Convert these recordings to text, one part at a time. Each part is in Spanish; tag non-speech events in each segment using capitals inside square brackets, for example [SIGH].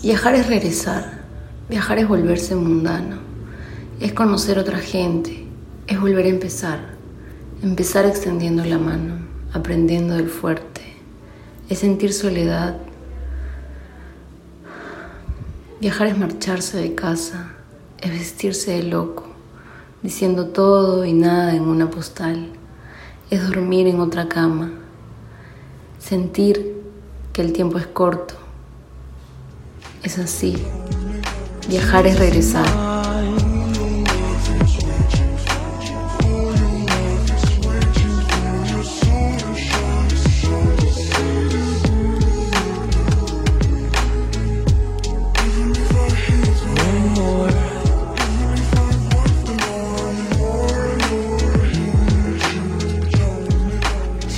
Viajar es regresar, viajar es volverse mundano, es conocer otra gente, es volver a empezar, empezar extendiendo la mano, aprendiendo del fuerte, es sentir soledad. Viajar es marcharse de casa, es vestirse de loco, diciendo todo y nada en una postal, es dormir en otra cama, sentir que el tiempo es corto es así. Viajar es regresar.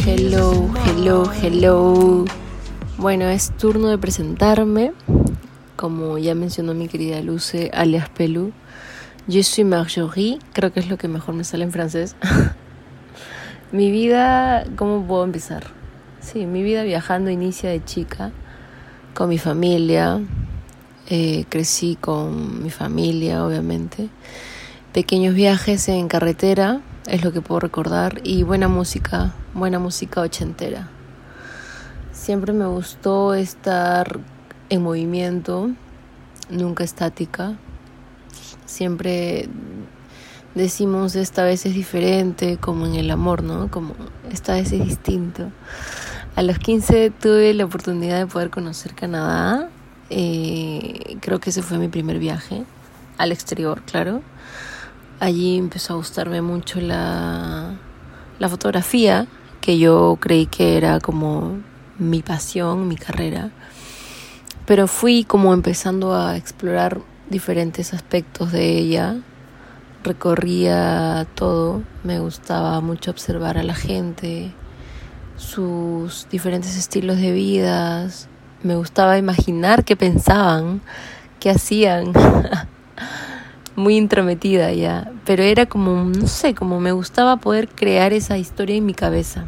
Hello, hello, hello. Bueno, es turno de presentarme como ya mencionó mi querida Luce, alias Pelú. Je suis Marjorie, creo que es lo que mejor me sale en francés. [LAUGHS] mi vida, ¿cómo puedo empezar? Sí, mi vida viajando inicia de chica con mi familia. Eh, crecí con mi familia, obviamente. Pequeños viajes en carretera, es lo que puedo recordar. Y buena música, buena música ochentera. Siempre me gustó estar en movimiento, nunca estática. Siempre decimos esta vez es diferente, como en el amor, ¿no? Como esta vez es distinto. A los 15 tuve la oportunidad de poder conocer Canadá. Eh, creo que ese fue mi primer viaje al exterior, claro. Allí empezó a gustarme mucho la, la fotografía, que yo creí que era como mi pasión, mi carrera pero fui como empezando a explorar diferentes aspectos de ella. Recorría todo, me gustaba mucho observar a la gente, sus diferentes estilos de vida, me gustaba imaginar qué pensaban, qué hacían. [LAUGHS] Muy intrometida ya, pero era como, no sé, como me gustaba poder crear esa historia en mi cabeza.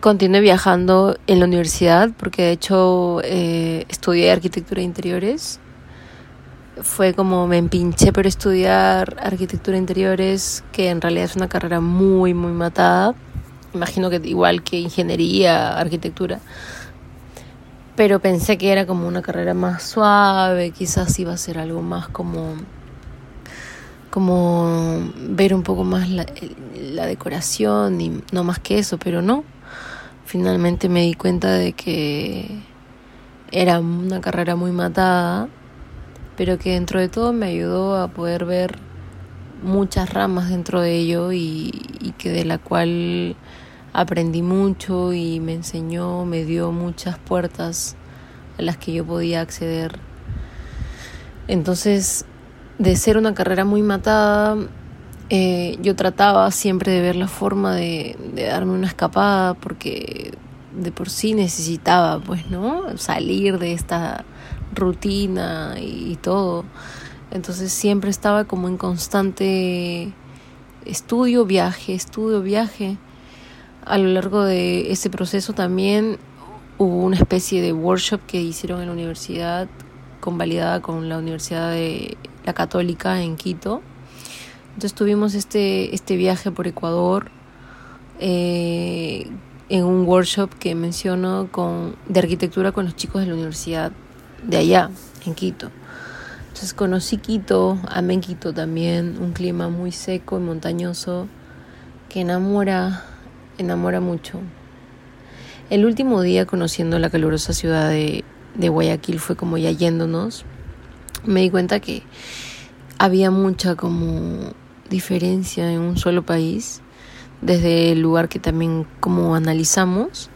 Continué viajando en la universidad porque de hecho eh, estudié arquitectura de interiores. Fue como me empinché por estudiar arquitectura de interiores, que en realidad es una carrera muy, muy matada. Imagino que igual que ingeniería, arquitectura. Pero pensé que era como una carrera más suave, quizás iba a ser algo más como como ver un poco más la, la decoración y no más que eso, pero no, finalmente me di cuenta de que era una carrera muy matada, pero que dentro de todo me ayudó a poder ver muchas ramas dentro de ello y, que de la cual aprendí mucho y me enseñó, me dio muchas puertas a las que yo podía acceder. Entonces, de ser una carrera muy matada, eh, yo trataba siempre de ver la forma de, darme una escapada porque de por sí necesitaba, pues, ¿no? Salir de esta rutina y, todo. Entonces siempre estaba como en constante estudio, viaje, estudio, viaje. A lo largo de ese proceso también hubo una especie de workshop que hicieron en la universidad, convalidada con la Universidad de la Católica en Quito entonces tuvimos este, este viaje por Ecuador eh, en un workshop que menciono con, de arquitectura con los chicos de la universidad de allá, en Quito. Entonces conocí Quito, amé Quito también, un clima muy seco y montañoso que enamora, enamora mucho. El último día conociendo la calurosa ciudad de, de Guayaquil fue como ya yéndonos, me di cuenta que había mucha como diferencia en un solo país, desde el lugar que también como analizamos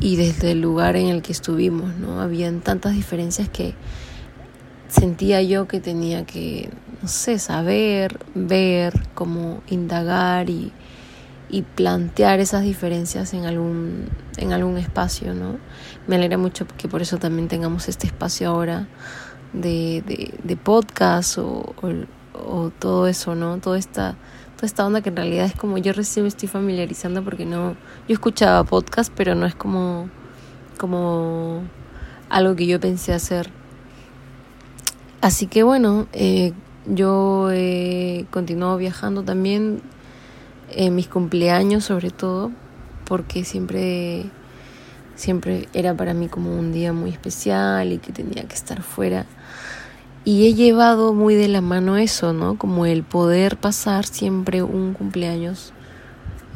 y desde el lugar en el que estuvimos, ¿no? Habían tantas diferencias que sentía yo que tenía que, no sé, saber, ver, como indagar y, y plantear esas diferencias en algún, en algún espacio, ¿no? Me alegra mucho que por eso también tengamos este espacio ahora de, de, de podcast o, o o todo eso, ¿no? Toda esta, toda esta onda que en realidad es como yo recién me estoy familiarizando porque no, yo escuchaba podcast, pero no es como, como algo que yo pensé hacer. Así que bueno, eh, yo he continuado viajando también en mis cumpleaños sobre todo, porque siempre, siempre era para mí como un día muy especial y que tenía que estar fuera. Y he llevado muy de la mano eso, ¿no? Como el poder pasar siempre un cumpleaños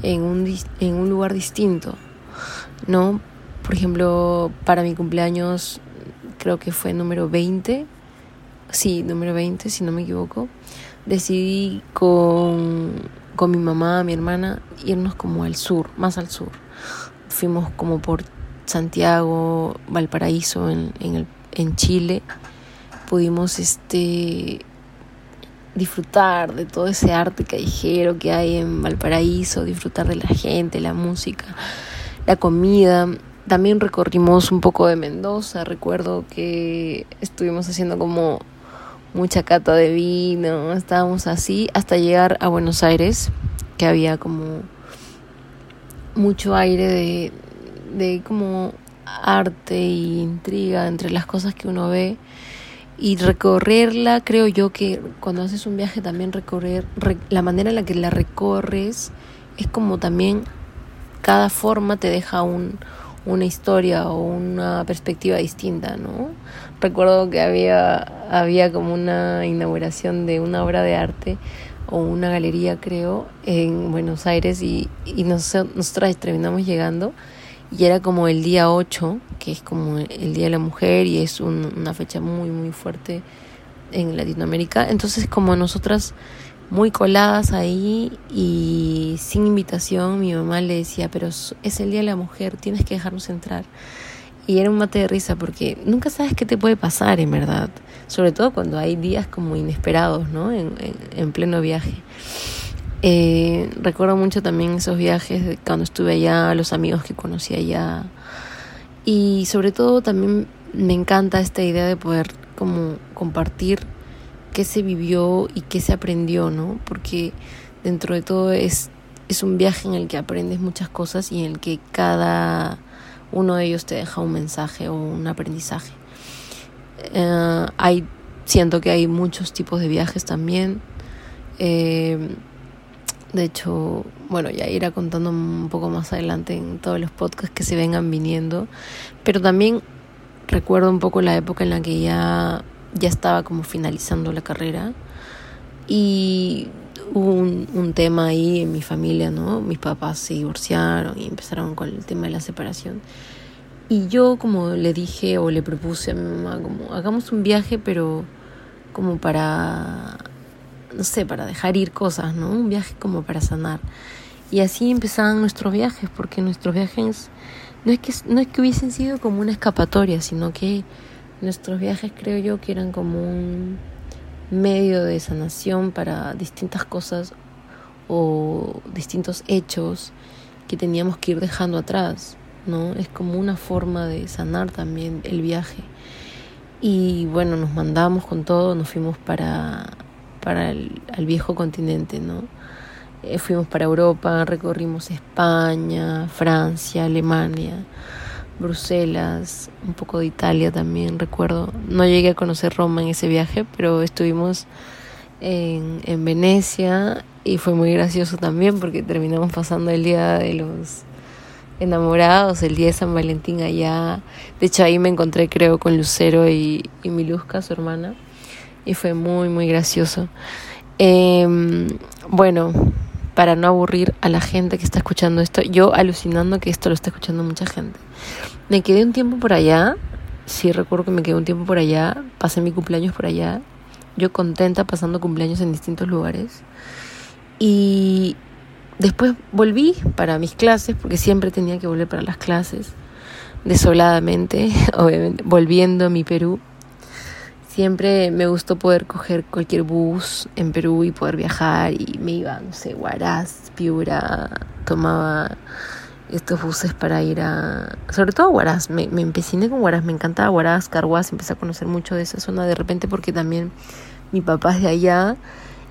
en un, en un lugar distinto, ¿no? Por ejemplo, para mi cumpleaños creo que fue número 20, sí, número 20, si no me equivoco, decidí con, con mi mamá, mi hermana, irnos como al sur, más al sur. Fuimos como por Santiago, Valparaíso, en, en, el, en Chile pudimos este disfrutar de todo ese arte callejero que hay en Valparaíso, disfrutar de la gente, la música, la comida. También recorrimos un poco de Mendoza, recuerdo que estuvimos haciendo como mucha cata de vino, estábamos así hasta llegar a Buenos Aires, que había como mucho aire de, de como arte e intriga entre las cosas que uno ve y recorrerla, creo yo que cuando haces un viaje también recorrer, la manera en la que la recorres es como también cada forma te deja un, una historia o una perspectiva distinta, ¿no? Recuerdo que había, había como una inauguración de una obra de arte o una galería, creo, en Buenos Aires y, y nosotras terminamos llegando y era como el día 8, que es como el Día de la Mujer y es una fecha muy, muy fuerte en Latinoamérica. Entonces como nosotras muy coladas ahí y sin invitación, mi mamá le decía, pero es el Día de la Mujer, tienes que dejarnos entrar. Y era un mate de risa porque nunca sabes qué te puede pasar, en verdad. Sobre todo cuando hay días como inesperados, ¿no? En, en, en pleno viaje. Eh, recuerdo mucho también esos viajes de cuando estuve allá, los amigos que conocí allá. Y sobre todo también me encanta esta idea de poder como compartir qué se vivió y qué se aprendió, ¿no? Porque dentro de todo es, es un viaje en el que aprendes muchas cosas y en el que cada uno de ellos te deja un mensaje o un aprendizaje. Eh, hay, siento que hay muchos tipos de viajes también. Eh, de hecho, bueno, ya irá contando un poco más adelante en todos los podcasts que se vengan viniendo. Pero también recuerdo un poco la época en la que ya, ya estaba como finalizando la carrera. Y hubo un, un tema ahí en mi familia, ¿no? Mis papás se divorciaron y empezaron con el tema de la separación. Y yo como le dije o le propuse a mi mamá, como hagamos un viaje, pero como para no sé, para dejar ir cosas, ¿no? Un viaje como para sanar. Y así empezaban nuestros viajes, porque nuestros viajes no es que, no es que hubiesen sido como una escapatoria, sino que nuestros viajes creo yo que eran como un medio de sanación para distintas cosas o distintos hechos que teníamos que ir dejando atrás, ¿no? Es como una forma de sanar también el viaje. Y bueno, nos mandamos con todo, nos fuimos para para el viejo continente, ¿no? Eh, fuimos para Europa, recorrimos España, Francia, Alemania, Bruselas, un poco de Italia también, recuerdo. No llegué a conocer Roma en ese viaje, pero estuvimos en, en Venecia y fue muy gracioso también porque terminamos pasando el día de los enamorados, el día de San Valentín allá. De hecho ahí me encontré creo con Lucero y, y Miluska, su hermana y fue muy, muy gracioso. Em, bueno, para no aburrir a la gente que está escuchando esto, yo alucinando que esto lo está escuchando mucha gente. Me quedé un tiempo por allá, sí recuerdo que me quedé un tiempo por allá, pasé mi cumpleaños por allá, yo contenta pasando cumpleaños en distintos lugares. Y después volví para mis clases, porque siempre tenía que volver para las clases, desoladamente, [LAUGHS] obviamente, volviendo a mi Perú Siempre me gustó poder coger cualquier bus en Perú y poder viajar y me iba, no sé, Huaraz, Piura, tomaba estos buses para ir a... Sobre todo Huaraz, me, me empeciné con Huaraz, me encantaba Huaraz, Carhuaz, empecé a conocer mucho de esa zona de repente porque también mi papá es de allá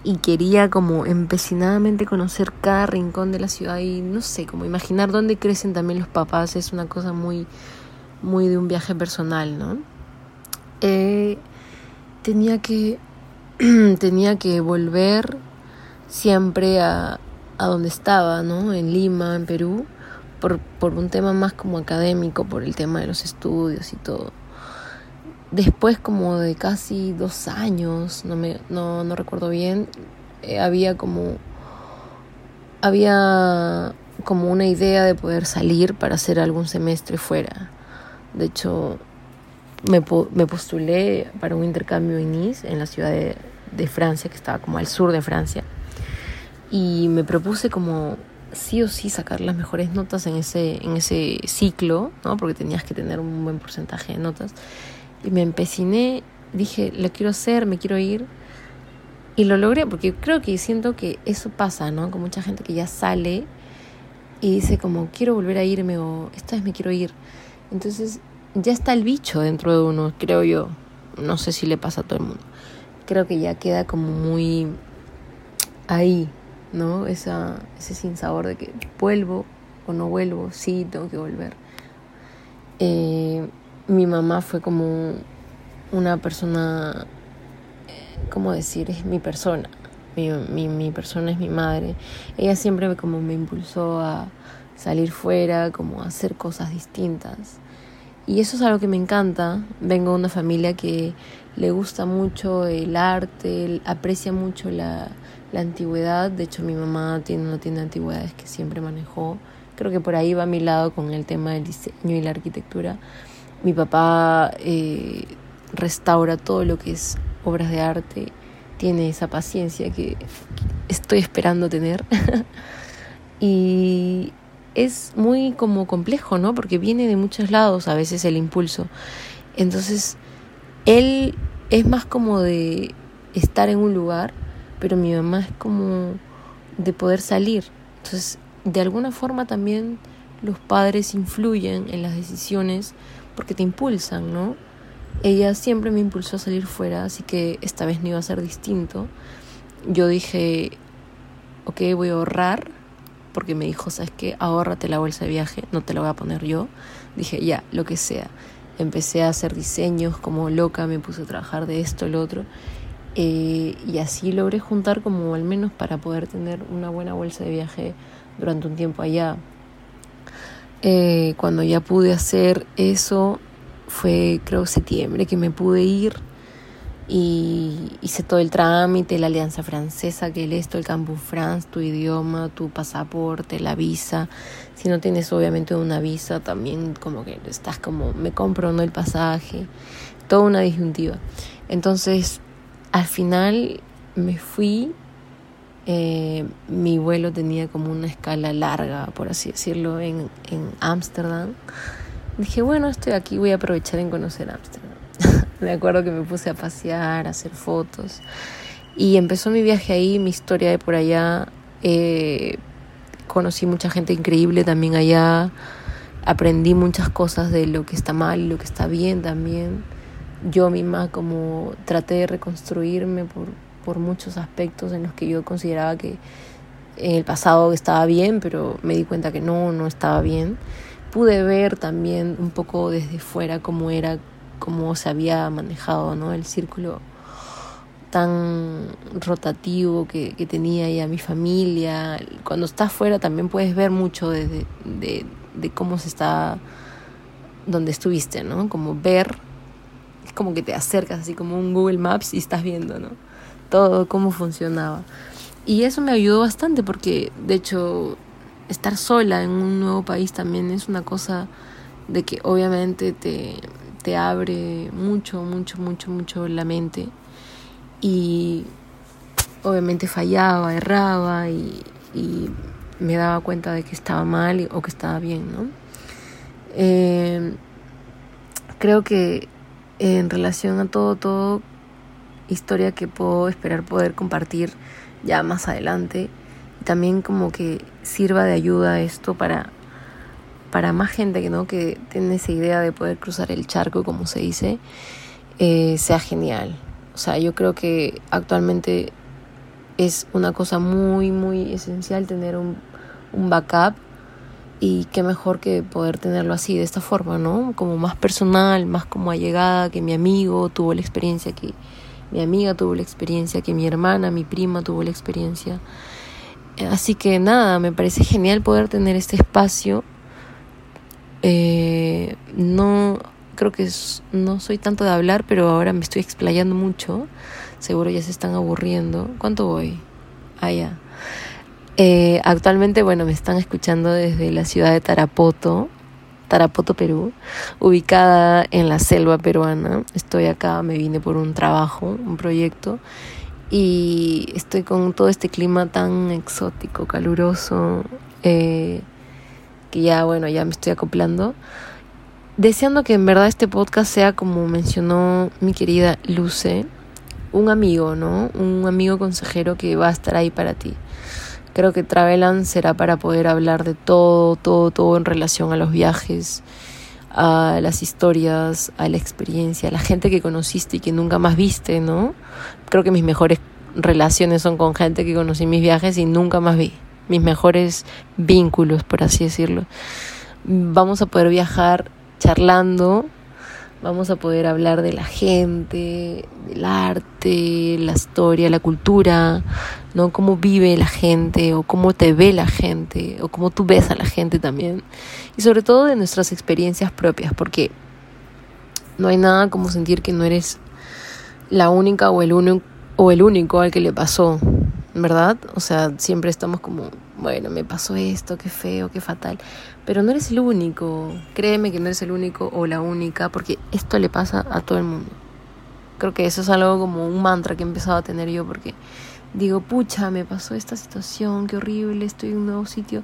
y quería como empecinadamente conocer cada rincón de la ciudad y no sé, como imaginar dónde crecen también los papás es una cosa muy muy de un viaje personal, ¿no? Eh, tenía que [CLEARS THROAT] tenía que volver siempre a, a donde estaba, ¿no? En Lima, en Perú, por, por un tema más como académico, por el tema de los estudios y todo. Después como de casi dos años, no, me, no, no recuerdo bien, eh, había como había como una idea de poder salir para hacer algún semestre fuera. De hecho, me, me postulé para un intercambio en Nice, en la ciudad de, de Francia, que estaba como al sur de Francia. Y me propuse como sí o sí sacar las mejores notas en ese, en ese ciclo, ¿no? porque tenías que tener un buen porcentaje de notas. Y me empeciné, dije, lo quiero hacer, me quiero ir. Y lo logré porque creo que siento que eso pasa, ¿no? Con mucha gente que ya sale y dice como, quiero volver a irme o esta vez me quiero ir. Entonces ya está el bicho dentro de uno, creo yo. No sé si le pasa a todo el mundo. Creo que ya queda como muy ahí, ¿no? Esa, ese sinsabor de que vuelvo o no vuelvo, sí, tengo que volver. Eh, mi mamá fue como una persona ¿cómo decir? Es mi persona. Mi, mi, mi persona es mi madre. Ella siempre como me impulsó a salir fuera, como a hacer cosas distintas. Y eso es algo que me encanta. Vengo de una familia que le gusta mucho el arte, aprecia mucho la, la antigüedad. De hecho, mi mamá tiene una tienda de antigüedades que siempre manejó. Creo que por ahí va a mi lado con el tema del diseño y la arquitectura. Mi papá eh, restaura todo lo que es obras de arte, tiene esa paciencia que estoy esperando tener. [LAUGHS] y es muy como complejo, ¿no? Porque viene de muchos lados a veces el impulso. Entonces, él es más como de estar en un lugar, pero mi mamá es como de poder salir. Entonces, de alguna forma también los padres influyen en las decisiones porque te impulsan, ¿no? Ella siempre me impulsó a salir fuera, así que esta vez no iba a ser distinto. Yo dije, ok, voy a ahorrar, porque me dijo, ¿sabes qué? Ahórrate la bolsa de viaje, no te la voy a poner yo. Dije, ya, lo que sea. Empecé a hacer diseños como loca, me puse a trabajar de esto, lo otro. Eh, y así logré juntar como al menos para poder tener una buena bolsa de viaje durante un tiempo allá. Eh, cuando ya pude hacer eso, fue creo septiembre que me pude ir y hice todo el trámite, la alianza francesa, que es esto, el Campus France, tu idioma, tu pasaporte, la visa. Si no tienes obviamente una visa, también como que estás como, me compro no el pasaje, toda una disyuntiva. Entonces, al final me fui, eh, mi vuelo tenía como una escala larga, por así decirlo, en Ámsterdam. Dije, bueno, estoy aquí, voy a aprovechar en conocer Ámsterdam. Me acuerdo que me puse a pasear, a hacer fotos. Y empezó mi viaje ahí, mi historia de por allá. Eh, conocí mucha gente increíble también allá. Aprendí muchas cosas de lo que está mal y lo que está bien también. Yo misma como traté de reconstruirme por, por muchos aspectos en los que yo consideraba que en el pasado estaba bien, pero me di cuenta que no, no estaba bien pude ver también un poco desde fuera cómo era, cómo se había manejado ¿no? el círculo tan rotativo que, que tenía ya mi familia. Cuando estás fuera también puedes ver mucho de, de, de cómo se está, donde estuviste, ¿no? Como ver, es como que te acercas así como un Google Maps y estás viendo, ¿no? Todo cómo funcionaba. Y eso me ayudó bastante porque, de hecho, estar sola en un nuevo país también es una cosa de que obviamente te, te abre mucho, mucho, mucho, mucho la mente. Y obviamente fallaba, erraba y, me daba cuenta de que estaba mal o que estaba bien, ¿no? Eh, creo que en relación a todo, todo, historia que puedo esperar poder compartir ya más adelante, también como que sirva de ayuda esto para, para más gente que no que tiene esa idea de poder cruzar el charco como se dice eh, sea genial o sea yo creo que actualmente es una cosa muy muy esencial tener un, un backup Y qué mejor que poder tenerlo así, de esta forma, ¿no? Como más personal, más como allegada, que mi amigo tuvo la experiencia, que mi amiga tuvo la experiencia, que mi hermana, mi prima tuvo la experiencia. Así que nada, me parece genial poder tener este espacio. Eh, no creo que no soy tanto de hablar, pero ahora me estoy explayando mucho. Seguro ya se están aburriendo. ¿Cuánto voy? Ah, ya. Eh, actualmente, bueno, me están escuchando desde la ciudad de Tarapoto, Tarapoto, Perú, ubicada en la selva peruana. Estoy acá, me vine por un trabajo, un proyecto, y estoy con todo este clima tan exótico, caluroso, eh, que ya, bueno, ya me estoy acoplando. Deseando que en verdad este podcast sea como mencionó mi querida Luce, un amigo, ¿no? Un amigo consejero que va a estar ahí para ti. Creo que Travelan será para poder hablar de todo, todo, todo en relación a los viajes, a las historias, a la experiencia, a la gente que conociste y que nunca más viste, ¿no? Creo que mis mejores relaciones son con gente que conocí en mis viajes y nunca más vi. Mis mejores vínculos, por así decirlo. Vamos a poder viajar charlando Vamos a poder hablar de la gente, del arte, la historia, la cultura, ¿no? Cómo vive la gente o cómo te ve la gente o cómo tú ves a la gente también. Y sobre todo de nuestras experiencias propias, porque no hay nada como sentir que no eres la única o el, uno, o el único al que le pasó, ¿verdad? O sea, siempre estamos como, bueno, me pasó esto, qué feo, qué fatal. Pero no eres el único, créeme que no eres el único o la única, porque esto le pasa a todo el mundo. Creo que eso es algo como un mantra que he empezado a tener yo, porque digo, pucha, me pasó esta situación, qué horrible, estoy en un nuevo sitio.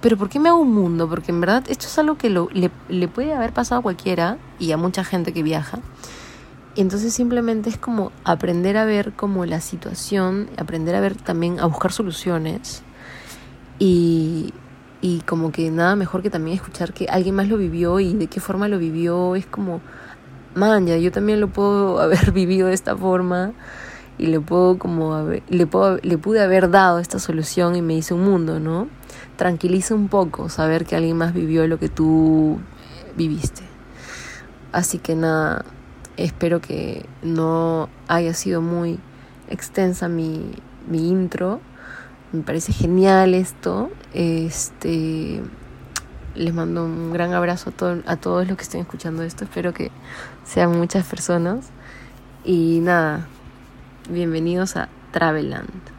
Pero ¿por qué me hago un mundo? Porque en verdad esto es algo que le, le puede haber pasado a cualquiera y a mucha gente que viaja. Entonces simplemente es como aprender a ver como la situación, aprender a ver también, a buscar soluciones y, y como que nada mejor que también escuchar que alguien más lo vivió y de qué forma lo vivió, es como, man, ya yo también lo puedo [LAUGHS] haber vivido de esta forma y le puedo como, le, puedo, le pude haber dado esta solución y me hice un mundo, ¿no? Tranquiliza un poco saber que alguien más vivió lo que tú viviste. Así que nada, Espero que no haya sido muy extensa mi, mi intro. Me parece genial esto. Este les mando un gran abrazo a, todo, a todos los que estén escuchando esto. Espero que sean muchas personas. Y nada, bienvenidos a Traveland.